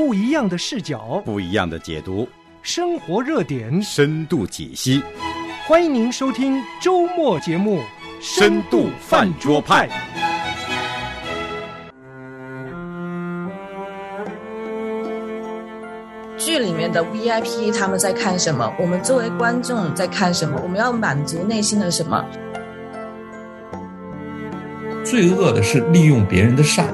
不一样的视角，不一样的解读，生活热点，深度解析。欢迎您收听周末节目《深度饭桌派》。剧里面的 VIP 他们在看什么？我们作为观众在看什么？我们要满足内心的什么？罪恶的是利用别人的善。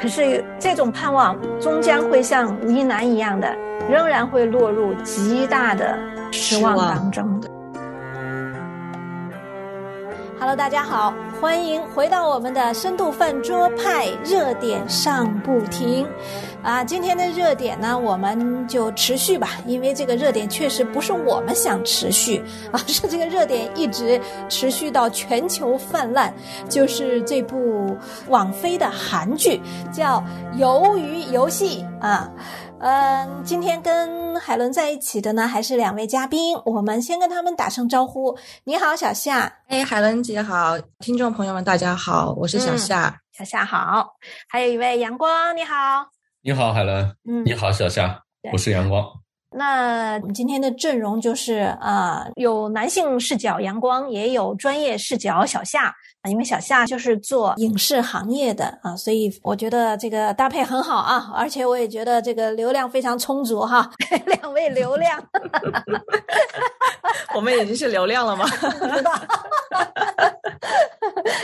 可是这种盼望终将会像吴一楠一样的，仍然会落入极大的失望当中。Hello，大家好，欢迎回到我们的深度饭桌派热点上不停。啊，今天的热点呢，我们就持续吧，因为这个热点确实不是我们想持续 啊，是这个热点一直持续到全球泛滥，就是这部网飞的韩剧叫《鱿鱼游戏》啊。嗯，今天跟海伦在一起的呢，还是两位嘉宾，我们先跟他们打声招呼。你好，小夏。哎，海伦姐好，听众朋友们大家好，我是小夏。小夏好，还有一位阳光，你好。你好，海伦。嗯，你好，小夏。我是阳光。那我们今天的阵容就是啊，有男性视角阳光，也有专业视角小夏。啊，因为小夏就是做影视行业的啊，所以我觉得这个搭配很好啊，而且我也觉得这个流量非常充足哈。两位流量，我们已经是流量了吗？不知道。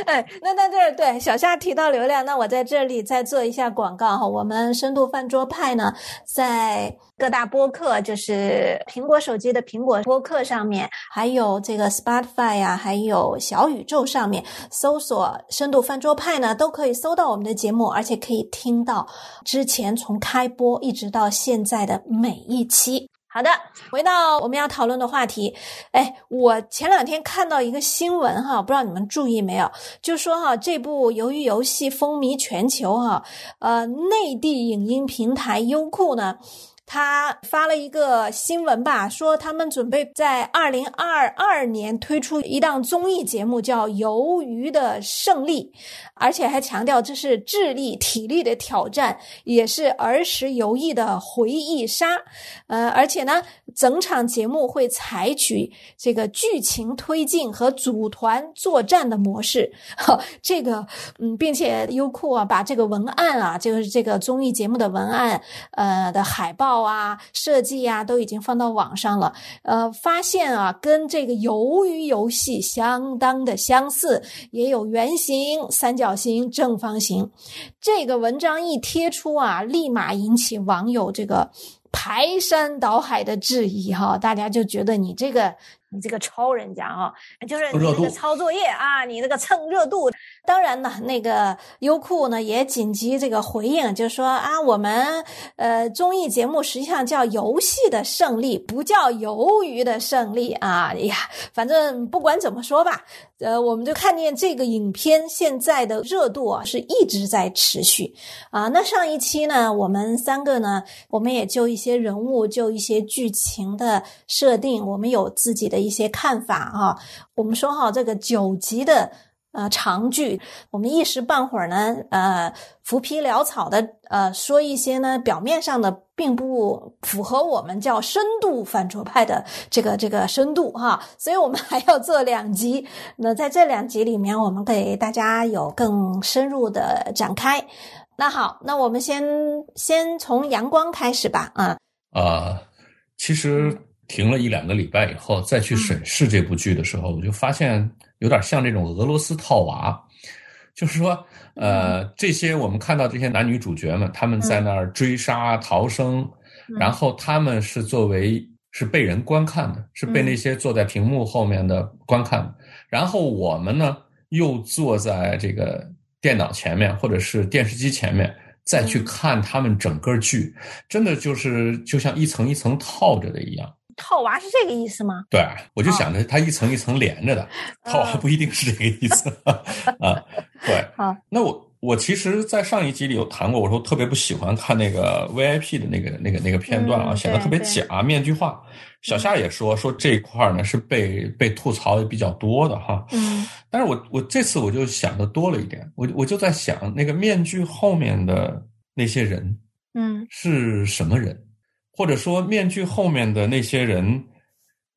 哎，那在这儿对小夏提到流量，那我在这里再做一下广告哈。我们深度饭桌派呢，在各大播客，就是苹果手机的苹果播客上面，还有这个 Spotify 呀，还有小宇宙上面，搜索“深度饭桌派”呢，都可以搜到我们的节目，而且可以听到之前从开播一直到现在的每一期。好的，回到我们要讨论的话题。哎，我前两天看到一个新闻哈，不知道你们注意没有？就说哈，这部《鱿鱼游戏》风靡全球哈，呃，内地影音平台优酷呢。他发了一个新闻吧，说他们准备在二零二二年推出一档综艺节目，叫《鱿鱼的胜利》，而且还强调这是智力、体力的挑战，也是儿时游艺的回忆杀。呃，而且呢，整场节目会采取这个剧情推进和组团作战的模式。这个，嗯，并且优酷啊，把这个文案啊，就是这个综艺节目的文案，呃的海报。啊，设计啊，都已经放到网上了。呃，发现啊，跟这个鱿鱼游戏相当的相似，也有圆形、三角形、正方形。这个文章一贴出啊，立马引起网友这个排山倒海的质疑哈，大家就觉得你这个。你这个抄人家啊，就是你这个抄作业啊，你这个蹭热度。当然呢，那个优酷呢也紧急这个回应，就说啊，我们呃综艺节目实际上叫游戏的胜利，不叫鱿鱼的胜利啊。哎呀，反正不管怎么说吧，呃，我们就看见这个影片现在的热度啊是一直在持续啊。那上一期呢，我们三个呢，我们也就一些人物，就一些剧情的设定，我们有自己的。一些看法啊，我们说哈，这个九级的呃长剧，我们一时半会儿呢，呃，浮皮潦草的呃说一些呢，表面上的并不符合我们叫深度反桌派的这个这个深度哈，所以我们还要做两集。那在这两集里面，我们给大家有更深入的展开。那好，那我们先先从阳光开始吧，啊啊，其实。停了一两个礼拜以后，再去审视这部剧的时候，我就发现有点像这种俄罗斯套娃，就是说，呃，这些我们看到这些男女主角们，他们在那儿追杀逃生，然后他们是作为是被人观看的，是被那些坐在屏幕后面的观看，然后我们呢又坐在这个电脑前面或者是电视机前面再去看他们整个剧，真的就是就像一层一层套着的一样。套娃是这个意思吗？对，我就想着它一层一层连着的，套娃不一定是这个意思啊。对，好，那我我其实，在上一集里有谈过，我说特别不喜欢看那个 VIP 的那个那个那个片段啊，显得特别假，面具化。小夏也说说这一块呢是被被吐槽的比较多的哈。嗯，但是我我这次我就想的多了一点，我我就在想那个面具后面的那些人嗯是什么人，或者说面具后面的那些人，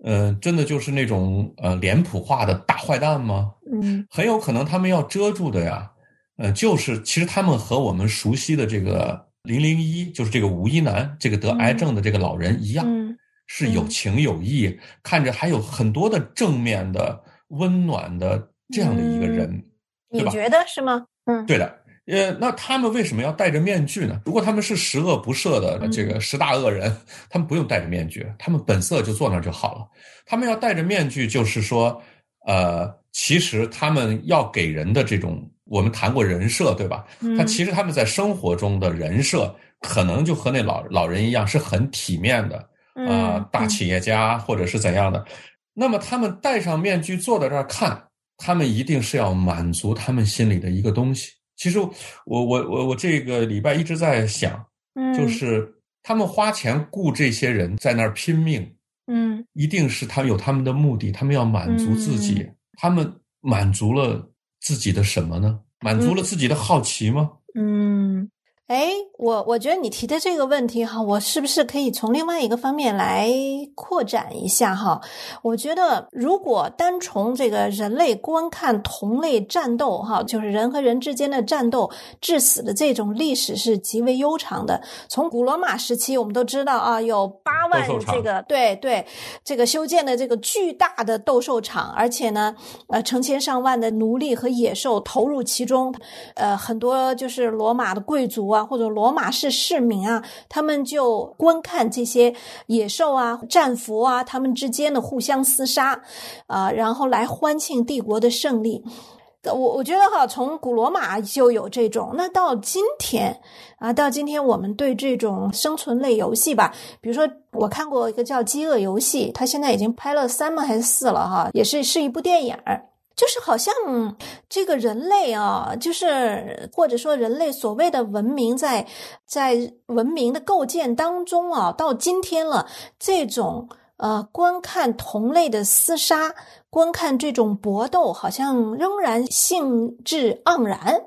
呃，真的就是那种呃脸谱化的大坏蛋吗？嗯很有可能他们要遮住的呀，呃，就是其实他们和我们熟悉的这个零零一，就是这个吴一男这个得癌症的这个老人一样，嗯是有情有义，看着还有很多的正面的、温暖的这样的一个人，对吧？你觉得是吗？嗯，对的。呃，那他们为什么要戴着面具呢？如果他们是十恶不赦的嗯这个十大恶人，他们不用戴着面具，他们本色就坐那儿就好了。他们要戴着面具，就是说，呃，其实他们要给人的这种，我们谈过人设，对吧？嗯他其实他们在生活中的人设，可能就和那老老人一样，是很体面的，啊、嗯大企业家或者是怎样的。那么他们戴上面具坐在这儿看，他们一定是要满足他们心里的一个东西。其实我我我我这个礼拜一直在想，嗯就是他们花钱雇这些人在那儿拼命，嗯一定是他们有他们的目的，他们要满足自己。嗯他们满足了自己的什么呢？满足了自己的好奇吗？嗯，哎，我我觉得你提的这个问题哈，我是不是可以从另外一个方面来扩展一下哈？我觉得如果单从这个人类观看同类战斗哈，就是人和人之间的战斗致死的这种历史是极为悠长的。从古罗马时期，我们都知道啊，有八万这个对对这个修建的这个巨大的斗兽场，而且呢，呃，成千上万的奴隶和野兽投入其中，呃，很多就是罗马的贵族啊，或者罗马市市民啊，他们就观看这些野兽啊、战俘啊，他们之间的互相厮杀，啊、然后来欢庆帝国的胜利。我我觉得哈，从古罗马就有这种，那到今天啊，到今天我们对这种生存类游戏吧，比如说我看过一个叫《饥饿游戏》，它现在已经拍了三吗还是四了哈，也是是一部电影儿。就是好像这个人类啊，就是或者说人类所谓的文明在，在文明的构建当中啊，到今天了，这种呃观看同类的厮杀，观看这种搏斗，好像仍然兴致盎然。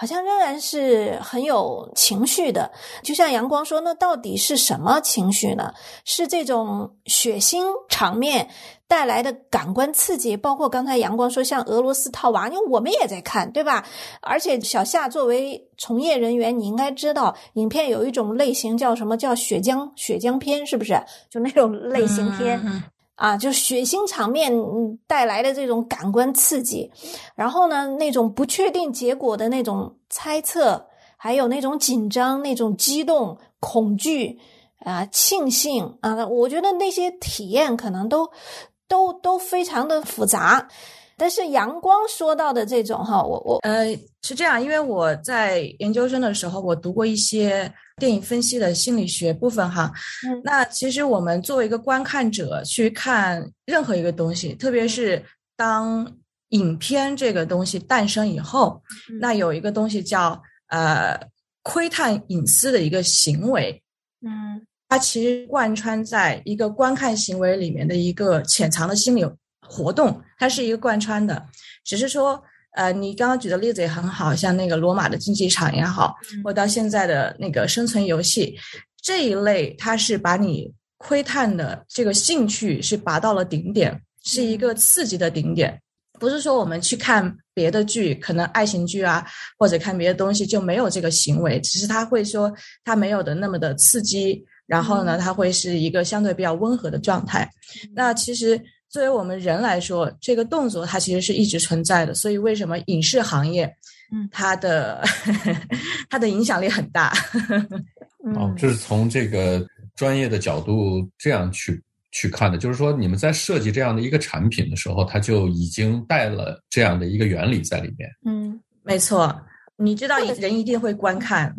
好像仍然是很有情绪的，就像阳光说，那到底是什么情绪呢？是这种血腥场面带来的感官刺激，包括刚才阳光说像俄罗斯套娃，因为我们也在看，对吧？而且小夏作为从业人员，你应该知道，影片有一种类型叫什么叫血浆血浆片，是不是？就那种类型片。嗯啊，就血腥场面嗯带来的这种感官刺激，然后呢，那种不确定结果的那种猜测，还有那种紧张、那种激动、恐惧啊、庆幸啊，我觉得那些体验可能都都都非常的复杂。但是阳光说到的这种哈，我我呃，是这样，因为我在研究生的时候，我读过一些电影分析的心理学部分哈。嗯那其实我们作为一个观看者去看任何一个东西，特别是当影片这个东西诞生以后，嗯那有一个东西叫呃窥探隐私的一个行为，嗯它其实贯穿在一个观看行为里面的一个潜藏的心理活动，它是一个贯穿的。只是说，呃，你刚刚举的例子也很好，像那个罗马的竞技场也好，或到现在的那个生存游戏这一类，它是把你窥探的这个兴趣是拔到了顶点，是一个刺激的顶点。不是说我们去看别的剧，可能爱情剧啊，或者看别的东西就没有这个行为，只是他会说他没有的那么的刺激，然后呢，它会是一个相对比较温和的状态。那其实作为我们人来说，这个动作它其实是一直存在的。所以为什么影视行业，嗯，它的 它的影响力很大？哦嗯，这是从这个专业的角度这样去去看的，就是说你们在设计这样的一个产品的时候，它就已经带了这样的一个原理在里面。嗯。没错，你知道人一定会观看，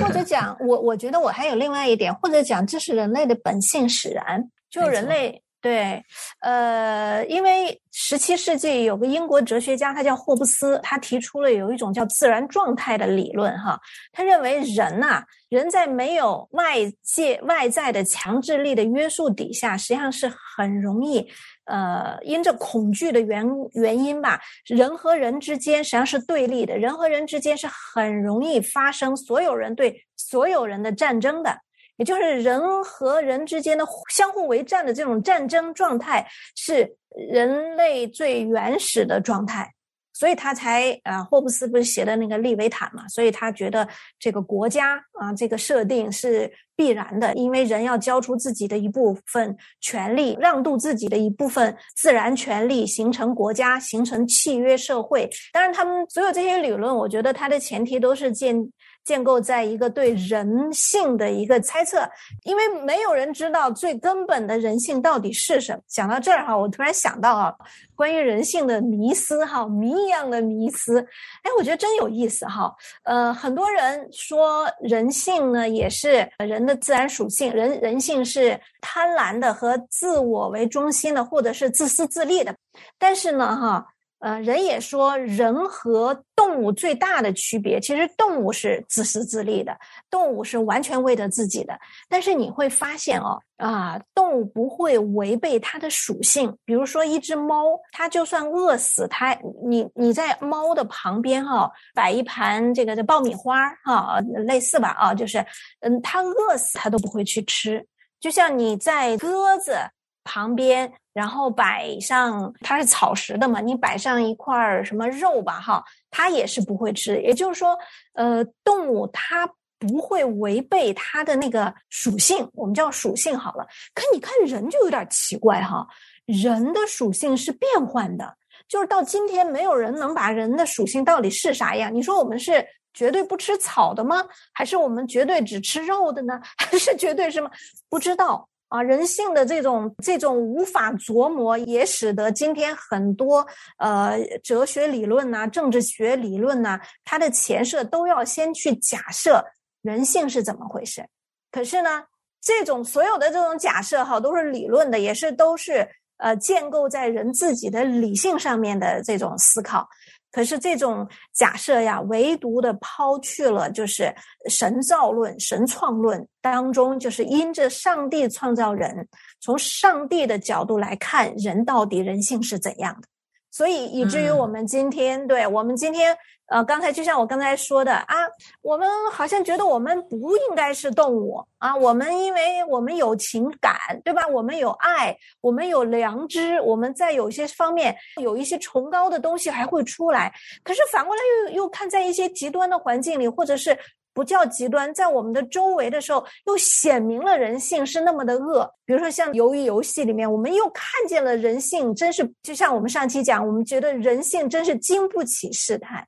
或者讲，我我觉得我还有另外一点，或者讲这是人类的本性使然，就人类对，呃，因为十七世纪有个英国哲学家，他叫霍布斯，他提出了有一种叫自然状态的理论，哈，他认为人呐，人在没有外界外在的强制力的约束底下，实际上是很容易，呃，因着恐惧的原原因吧，人和人之间实际上是对立的，人和人之间是很容易发生所有人对所有人的战争的。也就是人和人之间的相互为战的这种战争状态，是人类最原始的状态，所以他才啊，霍布斯不是写的那个《利维坦》嘛，所以他觉得这个国家啊，这个设定是必然的，因为人要交出自己的一部分权利，让渡自己的一部分自然权利，形成国家，形成契约社会。当然，他们所有这些理论，我觉得它的前提都是建。建构在一个对人性的一个猜测，因为没有人知道最根本的人性到底是什么。讲到这儿哈，我突然想到啊，关于人性的迷思哈，谜一样的迷思，哎，我觉得真有意思哈。呃，很多人说人性呢也是人的自然属性，人人性是贪婪的和自我为中心的，或者是自私自利的。但是呢，哈。呃，人也说人和动物最大的区别，其实动物是自私自利的，动物是完全为了自己的。但是你会发现哦，啊，动物不会违背它的属性。比如说一只猫，它就算饿死，它你你在猫的旁边哈，摆一盘这个这爆米花哈，类似吧啊，就是嗯，它饿死它都不会去吃。就像你在鸽子旁边。然后摆上它是草食的嘛，你摆上一块什么肉吧，哈，它也是不会吃。也就是说，呃，动物它不会违背它的那个属性，我们叫属性好了。可你看人就有点奇怪哈，人的属性是变换的，就是到今天没有人能把人的属性到底是啥样。你说我们是绝对不吃草的吗？还是我们绝对只吃肉的呢？还是绝对什么？不知道。啊，人性的这种这种无法琢磨，也使得今天很多呃哲学理论呐、政治学理论呐，它的前设都要先去假设人性是怎么回事。可是呢，这种所有的这种假设哈，都是理论的，也是都是呃建构在人自己的理性上面的这种思考。可是这种假设呀，唯独的抛去了就是神造论、神创论当中，就是因着上帝创造人，从上帝的角度来看，人到底人性是怎样的。所以以至于我们今天，对我们今天，呃，刚才就像我刚才说的啊，我们好像觉得我们不应该是动物啊，我们因为我们有情感，对吧？我们有爱，我们有良知，我们在有些方面有一些崇高的东西还会出来。可是反过来又又看在一些极端的环境里，或者是。不叫极端，在我们的周围的时候，又显明了人性是那么的恶。比如说像鱿鱼游戏里面，我们又看见了人性，真是就像我们上期讲，我们觉得人性真是经不起试探。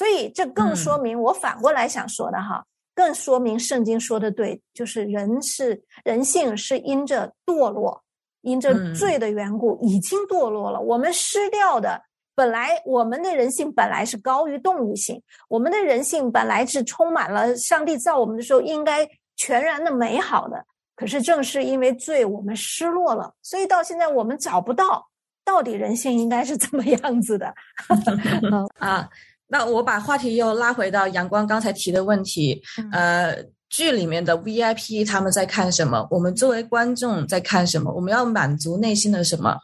所以这更说明我反过来想说的哈，更说明圣经说的对，就是人是人性是因着堕落，因着罪的缘故已经堕落了，我们失掉的。本来我们的人性本来是高于动物性，我们的人性本来是充满了上帝造我们的时候应该全然的美好的。可是正是因为罪，我们失落了，所以到现在我们找不到到底人性应该是怎么样子的。啊，那我把话题又拉回到阳光刚才提的问题，呃，剧里面的 VIP 他们在看什么？我们作为观众在看什么？我们要满足内心的什么？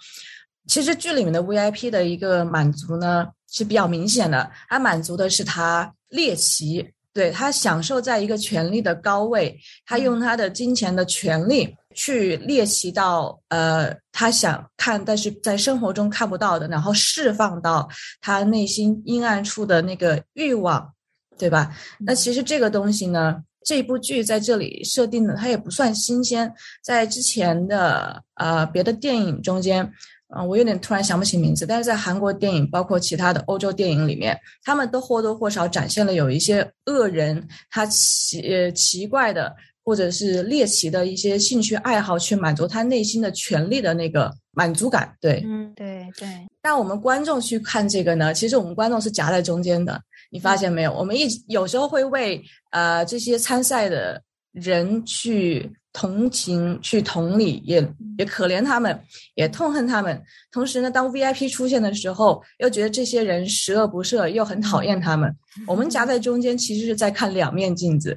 其实剧里面的 VIP 的一个满足呢是比较明显的，他满足的是他猎奇，对他享受在一个权力的高位，他用他的金钱的权利去猎奇到呃他想看但是在生活中看不到的，然后释放到他内心阴暗处的那个欲望，对吧？那其实这个东西呢，这部剧在这里设定的它也不算新鲜，在之前的呃别的电影中间。嗯，我有点突然想不起名字，但是在韩国电影，包括其他的欧洲电影里面，他们都或多或少展现了有一些恶人他奇呃奇怪的或者是猎奇的一些兴趣爱好，去满足他内心的权利的那个满足感。对，嗯，对对。那我们观众去看这个呢？其实我们观众是夹在中间的，你发现没有？我们一有时候会为呃这些参赛的人去。同情、去同理，也也可怜他们，也痛恨他们。同时呢，当 VIP 出现的时候，又觉得这些人十恶不赦，又很讨厌他们。我们夹在中间，其实是在看两面镜子。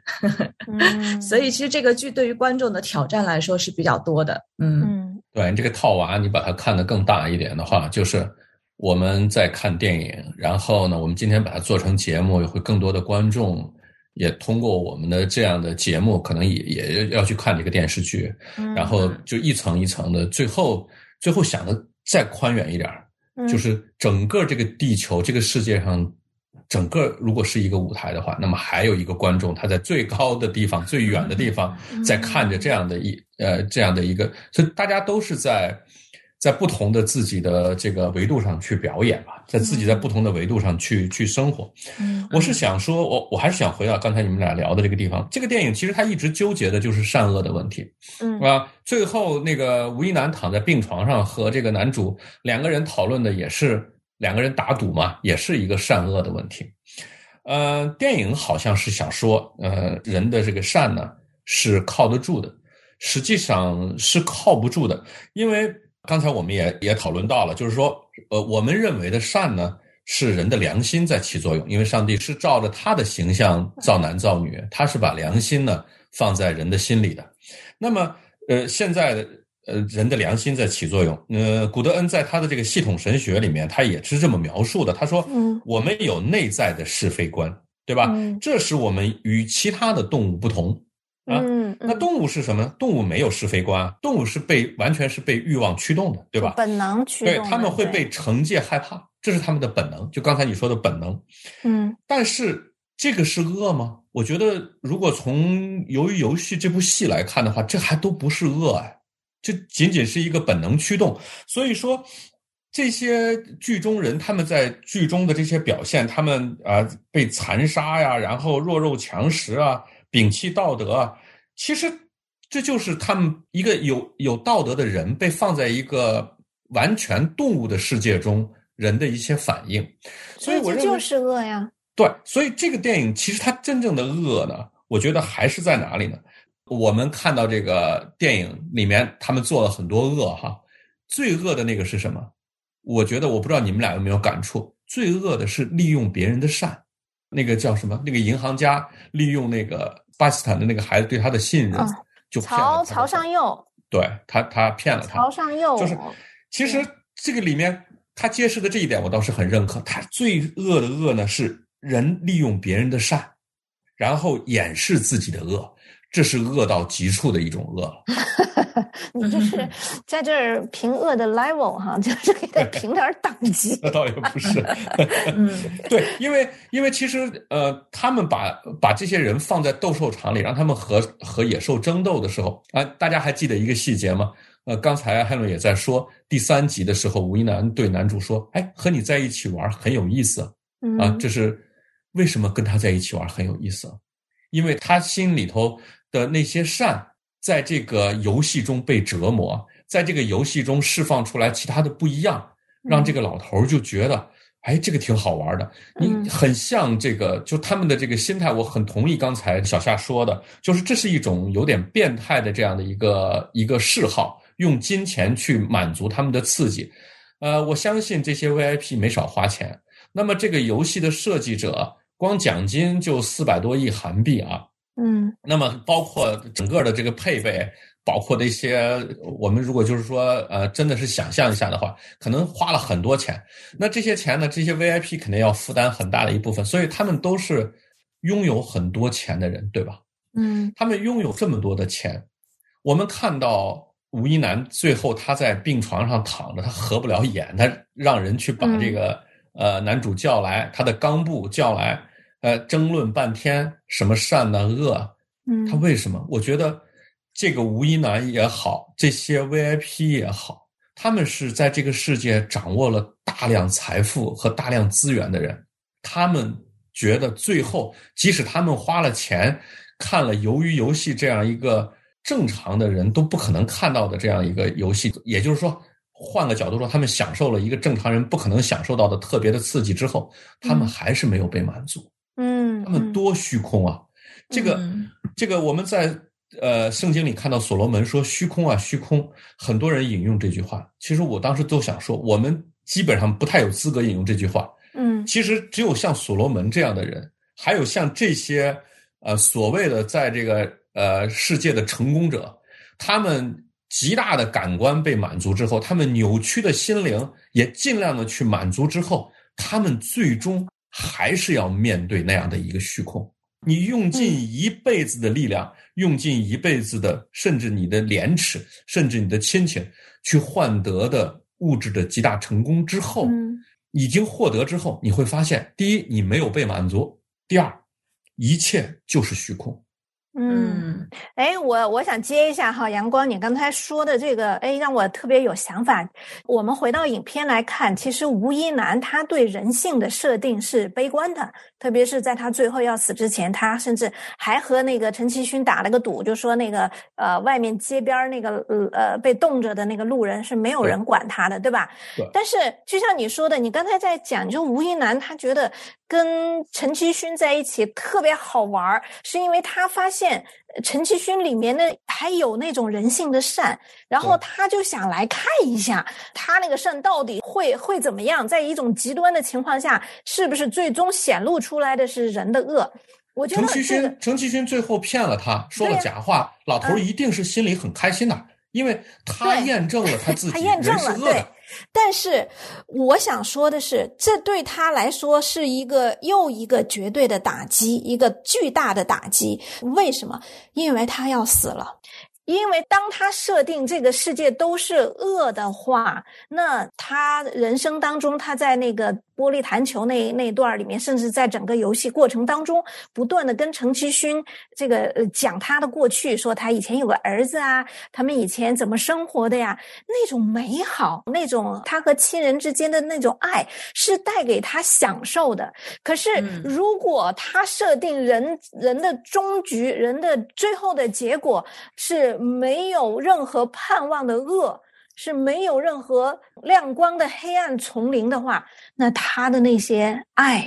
所以，其实这个剧对于观众的挑战来说是比较多的。嗯，对，这个套娃，你把它看得更大一点的话，就是我们在看电影，然后呢，我们今天把它做成节目，也会更多的观众。也通过我们的这样的节目，可能也也要去看这个电视剧，然后就一层一层的，最后最后想的再宽远一点就是整个这个地球这个世界上，整个如果是一个舞台的话，那么还有一个观众他在最高的地方、最远的地方在看着这样的一呃这样的一个，所以大家都是在。在不同的自己的这个维度上去表演吧，在自己在不同的维度上去去生活。嗯，我是想说，我我还是想回到刚才你们俩聊的这个地方。这个电影其实他一直纠结的就是善恶的问题。嗯，啊，最后那个吴一男躺在病床上和这个男主两个人讨论的也是两个人打赌嘛，也是一个善恶的问题。呃，电影好像是想说，呃，人的这个善呢是靠得住的，实际上是靠不住的，因为。刚才我们也也讨论到了，就是说，呃，我们认为的善呢，是人的良心在起作用，因为上帝是照着他的形象造男造女，他是把良心呢放在人的心里的。那么，呃，现在的呃人的良心在起作用。呃，古德恩在他的这个系统神学里面，他也是这么描述的。他说，嗯我们有内在的是非观，对吧？这使我们与其他的动物不同。嗯，那动物是什么？动物没有是非观，动物是被完全是被欲望驱动的，对吧？本能驱动，对他们会被惩戒害怕，这是他们的本能。就刚才你说的本能，嗯，但是这个是恶吗？我觉得，如果从《鱿鱼游戏》这部戏来看的话，这还都不是恶哎，这仅仅是一个本能驱动。所以说，这些剧中人他们在剧中的这些表现，他们啊被残杀呀，然后弱肉强食啊。摒弃道德啊，其实这就是他们一个有有道德的人被放在一个完全动物的世界中人的一些反应，所以我认为就是恶呀。对，所以这个电影其实它真正的恶呢，我觉得还是在哪里呢？我们看到这个电影里面他们做了很多恶哈，最恶的那个是什么？我觉得我不知道你们俩有没有感触，最恶的是利用别人的善。那个叫什么？那个银行家利用那个巴基斯坦的那个孩子对他的信任，就曹曹尚佑，对他，他骗了他。曹尚佑就是，其实这个里面他揭示的这一点，我倒是很认可。他最恶的恶呢，是人利用别人的善，然后掩饰自己的恶。这是恶到极处的一种恶了。你这是 在这儿评恶的 level 哈，就是给他评点等级。那倒也不是。嗯，对，因为因为其实呃，他们把把这些人放在斗兽场里，让他们和和野兽争斗的时候啊，大家还记得一个细节吗？呃，刚才汉伦也在说第三集的时候，吴一男对男主说：“哎，和你在一起玩很有意思啊。”这是为什么跟他在一起玩很有意思？因为他心里头。的那些善，在这个游戏中被折磨，在这个游戏中释放出来其他的不一样，让这个老头就觉得，哎，这个挺好玩的。你很像这个，就他们的这个心态，我很同意刚才小夏说的，就是这是一种有点变态的这样的一个一个嗜好，用金钱去满足他们的刺激。呃，我相信这些 VIP 没少花钱。那么这个游戏的设计者，光奖金就四百多亿韩币啊。嗯，那么包括整个的这个配备，包括那些，我们如果就是说，呃，真的是想象一下的话，可能花了很多钱。那这些钱呢，这些 VIP 肯定要负担很大的一部分，所以他们都是拥有很多钱的人，对吧？嗯，他们拥有这么多的钱，我们看到吴一男最后他在病床上躺着，他合不了眼，他让人去把这个呃男主叫来，他的刚部叫来。呃，争论半天什么善呢恶？嗯，他为什么？我觉得这个吴一男也好，这些 VIP 也好，他们是在这个世界掌握了大量财富和大量资源的人。他们觉得最后，即使他们花了钱看了《鱿鱼游戏》这样一个正常的人都不可能看到的这样一个游戏，也就是说，换个角度说，他们享受了一个正常人不可能享受到的特别的刺激之后，他们还是没有被满足。嗯，他们多虚空啊！这个，这个，我们在呃，圣经里看到所罗门说“虚空啊，虚空”，很多人引用这句话。其实我当时都想说，我们基本上不太有资格引用这句话。嗯，其实只有像所罗门这样的人，还有像这些呃所谓的在这个呃世界的成功者，他们极大的感官被满足之后，他们扭曲的心灵也尽量的去满足之后，他们最终还是要面对那样的一个虚空。你用尽一辈子的力量，用尽一辈子的，甚至你的廉耻，甚至你的亲情，去换得的物质的极大成功之后，嗯已经获得之后，你会发现，第一，你没有被满足；第二，一切就是虚空。嗯，哎，我我想接一下哈，阳光，你刚才说的这个，哎，让我特别有想法。我们回到影片来看，其实吴一男他对人性的设定是悲观的，特别是在他最后要死之前，他甚至还和那个陈其勋打了个赌，就说那个呃，外面街边那个呃呃被冻着的那个路人是没有人管他的，对吧？对但是就像你说的，你刚才在讲，就吴一男他觉得跟陈其勋在一起特别好玩儿，是因为他发现呃陈其勋里面的还有那种人性的善，然后他就想来看一下他那个善到底会会怎么样，在一种极端的情况下，是不是最终显露出来的是人的恶？我觉得陈其勋，陈其勋最后骗了他，说了假话，老头一定是心里很开心的，因为他验证了他自 己他验证了，对人是恶的。。但是我想说的是，这对他来说是一个又一个绝对的打击，一个巨大的打击。为什么？因为他要死了。因为当他设定这个世界都是恶的话，那他人生当中，他在那个玻璃弹球那那段里面，甚至在整个游戏过程当中，不断的跟程其勋这个呃讲他的过去，说他以前有个儿子啊，他们以前怎么生活的呀，那种美好，那种他和亲人之间的那种爱，是带给他享受的。可是嗯如果他设定人人的终局，人的最后的结果是没有任何盼望的恶。是没有任何亮光的黑暗丛林的话，那他的那些爱，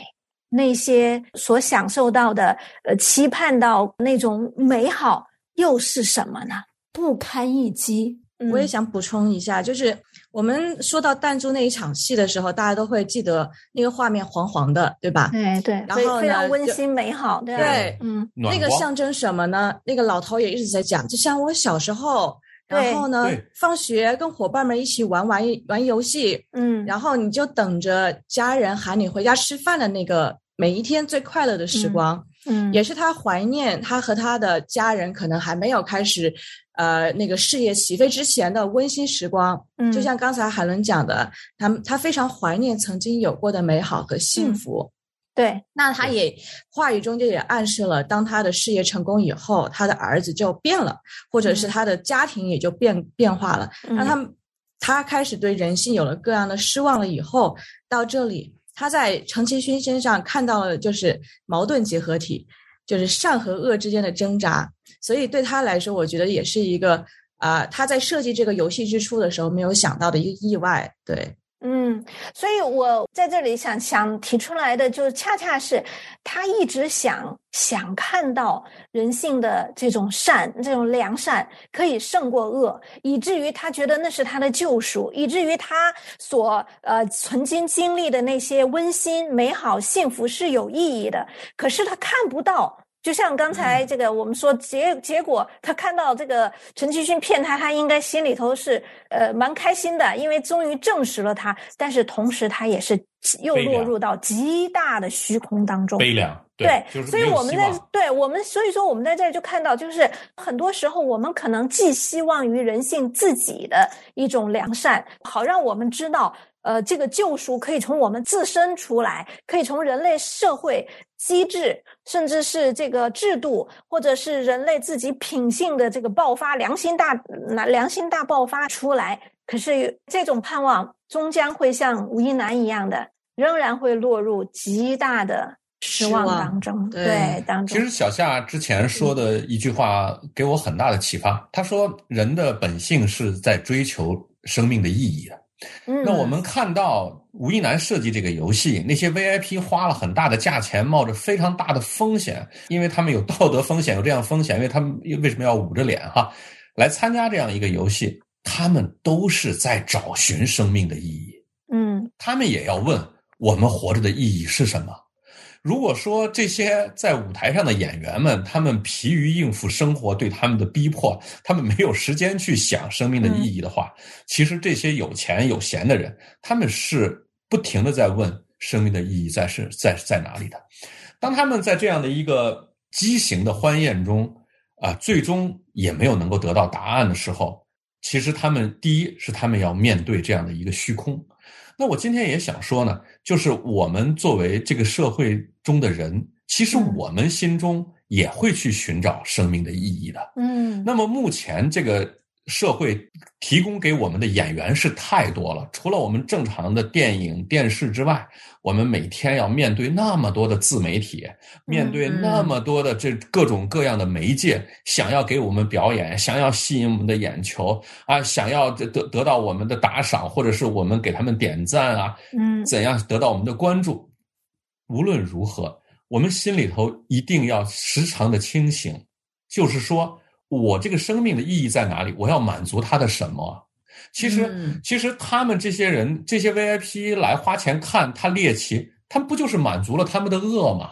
那些所享受到的，呃，期盼到那种美好，又是什么呢？不堪一击。嗯我也想补充一下，就是我们说到弹珠那一场戏的时候，大家都会记得那个画面黄黄的，对吧？对，对，然后非常温馨美好，对吧对嗯，那个象征什么呢？那个老头也一直在讲，就像我小时候，然后呢，放学跟伙伴们一起玩玩玩游戏，嗯，然后你就等着家人喊你回家吃饭的那个每一天最快乐的时光，嗯，也是他怀念他和他的家人可能还没有开始，呃，那个事业起飞之前的温馨时光。嗯就像刚才海伦讲的，他他非常怀念曾经有过的美好和幸嗯福。对，那他也话语中就也暗示了，当他的事业成功以后，他的儿子就变了，或者是嗯他的家庭也就变变化了。让他们他开始对人性有了各样的失望了以后，到这里他在程其勋身上看到了就是矛盾结合体，就是善和恶之间的挣扎。所以对他来说，我觉得也是一个啊、他在设计这个游戏之初的时候没有想到的一个意外。对，嗯，所以我在这里想想提出来的，就恰恰是他一直想想看到人性的这种善、这种良善可以胜过恶，以至于他觉得那是他的救赎，以至于他所呃曾经经历的那些温馨、美好、幸福是有意义的。可是他看不到。就像刚才这个，我们说结结果，他看到这个陈其勋骗他，他应该心里头是呃蛮开心的，因为终于证实了他。但是同时，他也是又落入到极大的虚空当中。悲凉，对，就是所以我们在对我们，所以说我们在这儿就看到，就是很多时候我们可能寄希望于人性自己的一种良善，好让我们知道，呃，这个救赎可以从我们自身出来，可以从人类社会机制，甚至是这个制度，或者是人类自己品性的这个爆发，良心大那良心大爆发出来。可是这种盼望终将会像吴一男一样的，仍然会落入极大的失望当中，对对当中。其实小夏之前说的一句话给我很大的启发。他说：“人的本性是在追求生命的意义的。嗯，那我们看到吴亦男设计这个游戏，那些 VIP 花了很大的价钱，冒着非常大的风险，因为他们有道德风险，有这样风险，因为他们为什么要捂着脸哈来参加这样一个游戏？他们都是在找寻生命的意义，嗯他们也要问我们活着的意义是什么。如果说这些在舞台上的演员们，他们疲于应付生活对他们的逼迫，他们没有时间去想生命的意义的话，其实这些有钱有闲的人，他们是不停的在问生命的意义在是在在哪里的。当他们在这样的一个畸形的欢宴中啊，最终也没有能够得到答案的时候，其实他们第一是他们要面对这样的一个虚空。那我今天也想说呢，就是我们作为这个社会中的人，其实我们心中也会去寻找生命的意义的。嗯。那么目前这个社会提供给我们的演员是太多了，除了我们正常的电影、电视之外，我们每天要面对那么多的自媒体，面对那么多的这各种各样的媒介，想要给我们表演，想要吸引我们的眼球啊，想要得得得到我们的打赏，或者是我们给他们点赞啊，嗯怎样得到我们的关注？无论如何，我们心里头一定要时常的清醒，就是说我这个生命的意义在哪里？我要满足他的什么？其实，嗯其实他们这些人，这些 VIP 来花钱看他猎奇，他们不就是满足了他们的恶吗？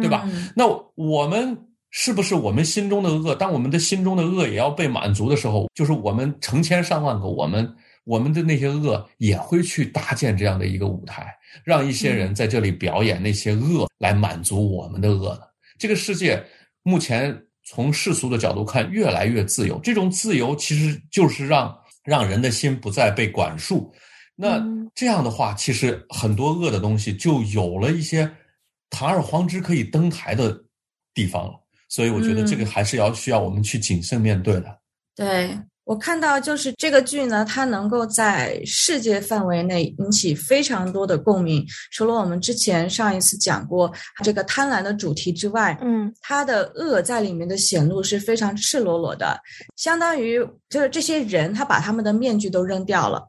对吧？嗯那我们是不是我们心中的恶？当我们的心中的恶也要被满足的时候，就是我们成千上万个我们，我们的那些恶也会去搭建这样的一个舞台，让一些人在这里表演那些恶，来满足我们的恶呢？这个世界目前从世俗的角度看，越来越自由。这种自由其实就是让让人的心不再被管束。那嗯这样的话，其实很多恶的东西就有了一些堂而皇之可以登台的地方了。所以我觉得这个嗯还是要需要我们去谨慎面对的。对我看到就是这个剧呢，它能够在世界范围内引起非常多的共鸣。除了我们之前上一次讲过这个贪婪的主题之外，嗯它的恶在里面的显露是非常赤裸裸的，相当于就是这些人他把他们的面具都扔掉了。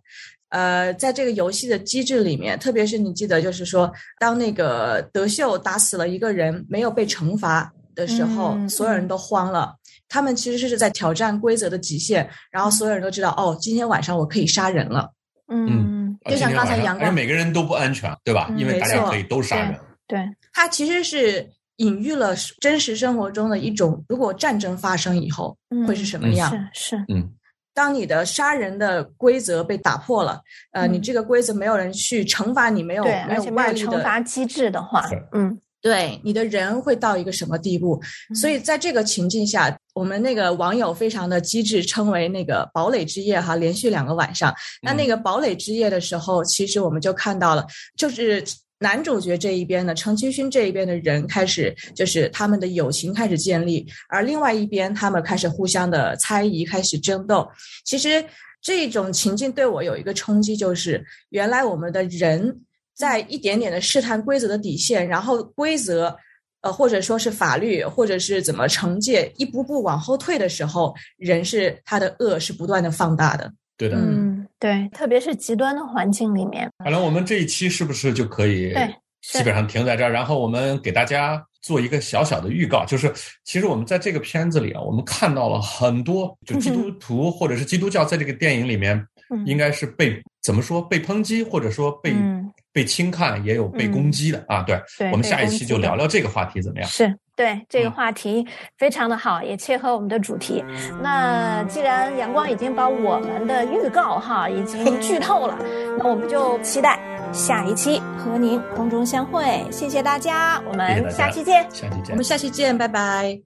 呃，在这个游戏的机制里面，特别是你记得，就是说，当那个德秀打死了一个人没有被惩罚的时候，嗯所有人都慌了。他们其实是在挑战规则的极限，然后所有人都知道，哦，今天晚上我可以杀人了。嗯。就像刚才杨哥每个人都不安全，对吧？嗯因为大家可以都杀人。对，它其实是隐喻了真实生活中的一种，如果战争发生以后嗯会是什么样。是是，嗯，当你的杀人的规则被打破了，呃，嗯。你这个规则没有人去惩罚你，没有，没有惩外力的，罚机制的话，嗯。对你的人会到一个什么地步？所以在这个情境下，我们那个网友非常的机智，称为那个堡垒之夜哈，连续两个晚上。那那个堡垒之夜的时候，其实我们就看到了，就是。男主角这一边呢，程其勋这一边的人开始就是他们的友情开始建立，而另外一边他们开始互相的猜疑，开始争斗。其实这种情境对我有一个冲击，就是原来我们的人在一点点的试探规则的底线，然后规则，呃，或者说是法律，或者是怎么惩戒，一步步往后退的时候，人是他的恶是不断的放大的。对的。嗯嗯，对，特别是极端的环境里面，好了，我们这一期是不是就可以对基本上停在这儿？然后我们给大家做一个小小的预告，就是其实我们在这个片子里啊，我们看到了很多就基督徒或者是基督教在这个电影里面嗯应该是被怎么说被抨击，或者说被嗯被轻看，也有被攻击的啊。对，对我们下一期就聊聊这个话题怎么样？是对这个嗯话题非常的好，也切合我们的主题。那既然阳光已经把我们的预告哈已经剧透了，那我们就期待下一期和您空中相会。谢谢大家，我们。下期见我们。下期见，拜拜。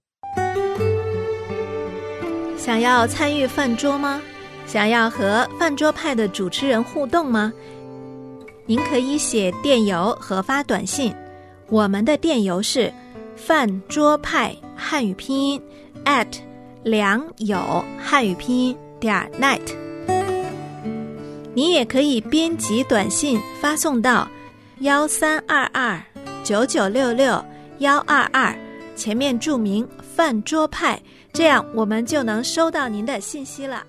想要参与饭桌吗？想要和饭桌派的主持人互动吗？您可以写电邮和发短信，我们的电邮是饭桌派汉语拼音 at 良友汉语拼音点 net。您也可以编辑短信发送到幺三二二九九六六幺二二，前面注明饭桌派。这样我们就能收到您的信息了。